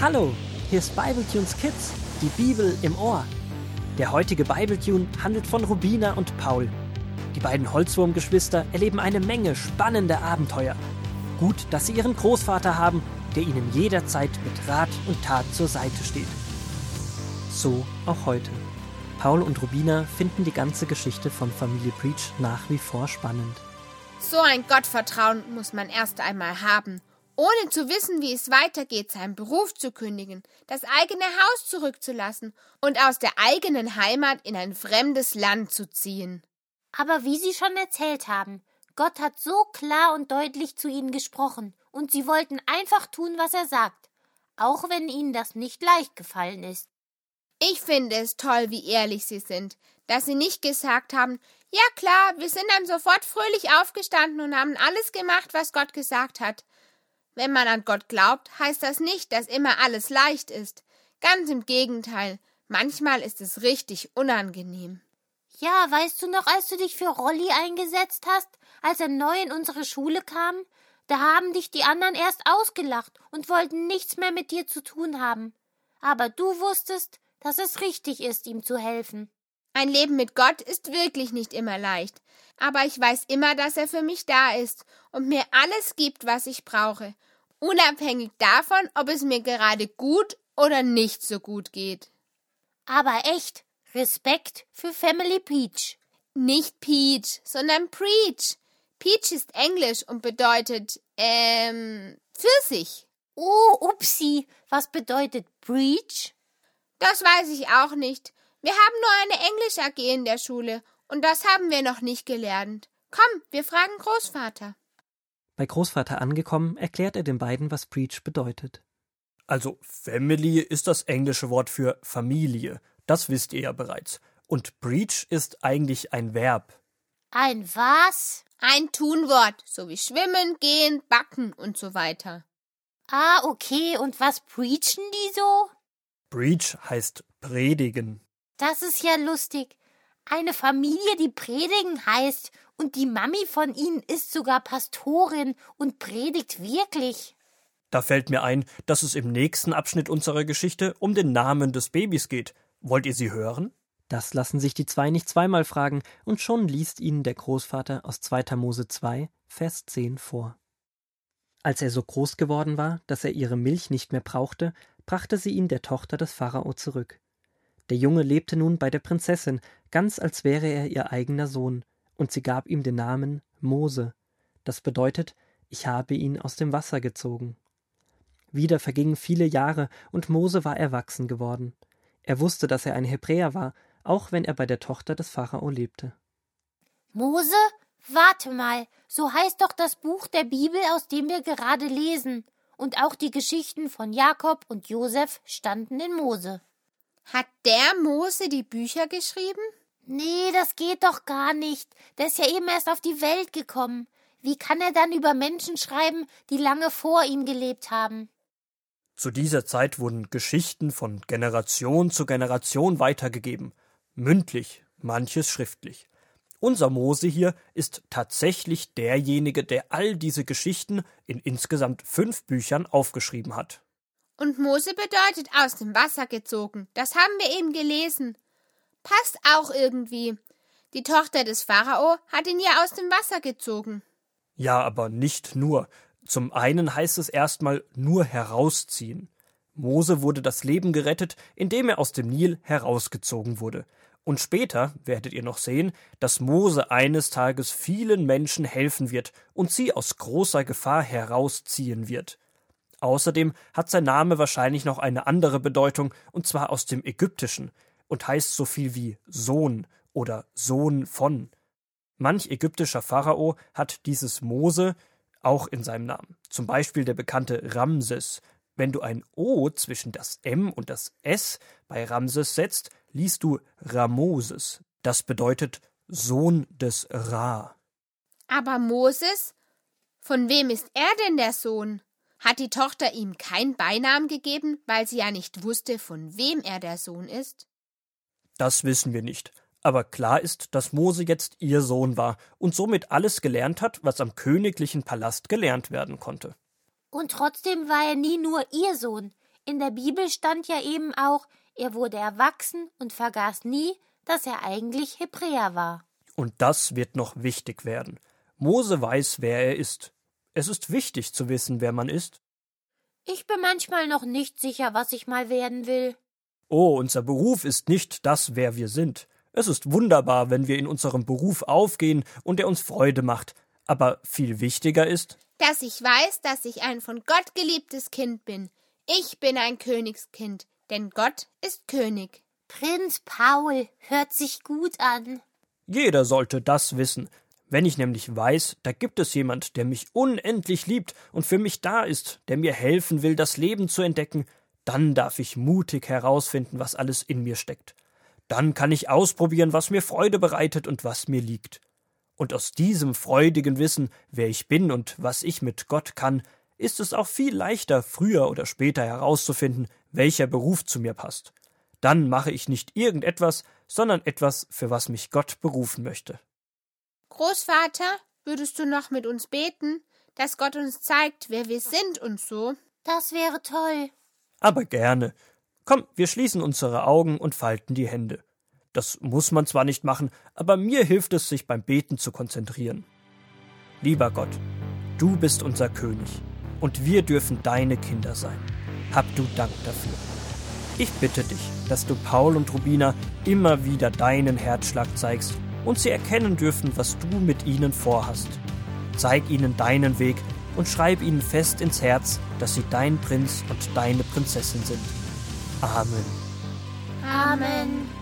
Hallo, hier ist Bibletunes Kids, die Bibel im Ohr. Der heutige Bibletune handelt von Rubina und Paul. Die beiden Holzwurmgeschwister erleben eine Menge spannender Abenteuer. Gut, dass sie ihren Großvater haben, der ihnen jederzeit mit Rat und Tat zur Seite steht. So auch heute. Paul und Rubina finden die ganze Geschichte von Familie Preach nach wie vor spannend. So ein Gottvertrauen muss man erst einmal haben ohne zu wissen, wie es weitergeht, seinen Beruf zu kündigen, das eigene Haus zurückzulassen und aus der eigenen Heimat in ein fremdes Land zu ziehen. Aber wie Sie schon erzählt haben, Gott hat so klar und deutlich zu ihnen gesprochen, und sie wollten einfach tun, was er sagt, auch wenn ihnen das nicht leicht gefallen ist. Ich finde es toll, wie ehrlich sie sind, dass sie nicht gesagt haben, ja klar, wir sind dann sofort fröhlich aufgestanden und haben alles gemacht, was Gott gesagt hat. Wenn man an Gott glaubt, heißt das nicht, dass immer alles leicht ist. Ganz im Gegenteil, manchmal ist es richtig unangenehm. Ja, weißt du noch, als du dich für Rolli eingesetzt hast, als er neu in unsere Schule kam? Da haben dich die anderen erst ausgelacht und wollten nichts mehr mit dir zu tun haben. Aber du wusstest, dass es richtig ist, ihm zu helfen. Ein Leben mit Gott ist wirklich nicht immer leicht, aber ich weiß immer, dass er für mich da ist und mir alles gibt, was ich brauche, unabhängig davon, ob es mir gerade gut oder nicht so gut geht. Aber echt, Respekt für Family Peach. Nicht Peach, sondern Preach. Peach ist Englisch und bedeutet, ähm, Pfirsich. Oh, upsi, was bedeutet Preach? Das weiß ich auch nicht. Wir haben nur eine Englisch AG in der Schule und das haben wir noch nicht gelernt. Komm, wir fragen Großvater. Bei Großvater angekommen, erklärt er den beiden, was Preach bedeutet. Also Family ist das englische Wort für Familie. Das wisst ihr ja bereits. Und Preach ist eigentlich ein Verb. Ein was? Ein Tunwort, so wie schwimmen, gehen, backen und so weiter. Ah, okay. Und was preachen die so? Preach heißt predigen. Das ist ja lustig. Eine Familie, die predigen heißt, und die Mami von ihnen ist sogar Pastorin und predigt wirklich. Da fällt mir ein, dass es im nächsten Abschnitt unserer Geschichte um den Namen des Babys geht. Wollt ihr sie hören? Das lassen sich die zwei nicht zweimal fragen, und schon liest ihnen der Großvater aus 2. Mose 2, Vers 10 vor. Als er so groß geworden war, dass er ihre Milch nicht mehr brauchte, brachte sie ihn der Tochter des Pharao zurück. Der Junge lebte nun bei der Prinzessin, ganz als wäre er ihr eigener Sohn, und sie gab ihm den Namen Mose. Das bedeutet, ich habe ihn aus dem Wasser gezogen. Wieder vergingen viele Jahre, und Mose war erwachsen geworden. Er wusste, dass er ein Hebräer war, auch wenn er bei der Tochter des Pharao lebte. Mose? Warte mal, so heißt doch das Buch der Bibel, aus dem wir gerade lesen. Und auch die Geschichten von Jakob und Josef standen in Mose. Hat der Mose die Bücher geschrieben? Nee, das geht doch gar nicht. Der ist ja eben erst auf die Welt gekommen. Wie kann er dann über Menschen schreiben, die lange vor ihm gelebt haben? Zu dieser Zeit wurden Geschichten von Generation zu Generation weitergegeben, mündlich, manches schriftlich. Unser Mose hier ist tatsächlich derjenige, der all diese Geschichten in insgesamt fünf Büchern aufgeschrieben hat. Und Mose bedeutet aus dem Wasser gezogen. Das haben wir eben gelesen. Passt auch irgendwie. Die Tochter des Pharao hat ihn ja aus dem Wasser gezogen. Ja, aber nicht nur. Zum einen heißt es erstmal nur herausziehen. Mose wurde das Leben gerettet, indem er aus dem Nil herausgezogen wurde. Und später werdet ihr noch sehen, dass Mose eines Tages vielen Menschen helfen wird und sie aus großer Gefahr herausziehen wird. Außerdem hat sein Name wahrscheinlich noch eine andere Bedeutung, und zwar aus dem Ägyptischen, und heißt so viel wie Sohn oder Sohn von. Manch ägyptischer Pharao hat dieses Mose auch in seinem Namen. Zum Beispiel der bekannte Ramses. Wenn du ein O zwischen das M und das S bei Ramses setzt, liest du Ramoses. Das bedeutet Sohn des Ra. Aber Moses? Von wem ist er denn der Sohn? Hat die Tochter ihm keinen Beinamen gegeben, weil sie ja nicht wusste, von wem er der Sohn ist? Das wissen wir nicht. Aber klar ist, dass Mose jetzt ihr Sohn war und somit alles gelernt hat, was am königlichen Palast gelernt werden konnte. Und trotzdem war er nie nur ihr Sohn. In der Bibel stand ja eben auch, er wurde erwachsen und vergaß nie, dass er eigentlich Hebräer war. Und das wird noch wichtig werden. Mose weiß, wer er ist. Es ist wichtig zu wissen, wer man ist. Ich bin manchmal noch nicht sicher, was ich mal werden will. Oh, unser Beruf ist nicht das, wer wir sind. Es ist wunderbar, wenn wir in unserem Beruf aufgehen und er uns Freude macht. Aber viel wichtiger ist, dass ich weiß, dass ich ein von Gott geliebtes Kind bin. Ich bin ein Königskind, denn Gott ist König. Prinz Paul hört sich gut an. Jeder sollte das wissen. Wenn ich nämlich weiß, da gibt es jemand, der mich unendlich liebt und für mich da ist, der mir helfen will, das Leben zu entdecken, dann darf ich mutig herausfinden, was alles in mir steckt. Dann kann ich ausprobieren, was mir Freude bereitet und was mir liegt. Und aus diesem freudigen Wissen, wer ich bin und was ich mit Gott kann, ist es auch viel leichter, früher oder später herauszufinden, welcher Beruf zu mir passt. Dann mache ich nicht irgendetwas, sondern etwas, für was mich Gott berufen möchte. Großvater, würdest du noch mit uns beten, dass Gott uns zeigt, wer wir sind und so? Das wäre toll. Aber gerne. Komm, wir schließen unsere Augen und falten die Hände. Das muss man zwar nicht machen, aber mir hilft es, sich beim Beten zu konzentrieren. Lieber Gott, du bist unser König und wir dürfen deine Kinder sein. Hab du Dank dafür. Ich bitte dich, dass du Paul und Rubina immer wieder deinen Herzschlag zeigst und sie erkennen dürfen, was du mit ihnen vorhast. Zeig ihnen deinen Weg und schreib ihnen fest ins Herz, dass sie dein Prinz und deine Prinzessin sind. Amen. Amen.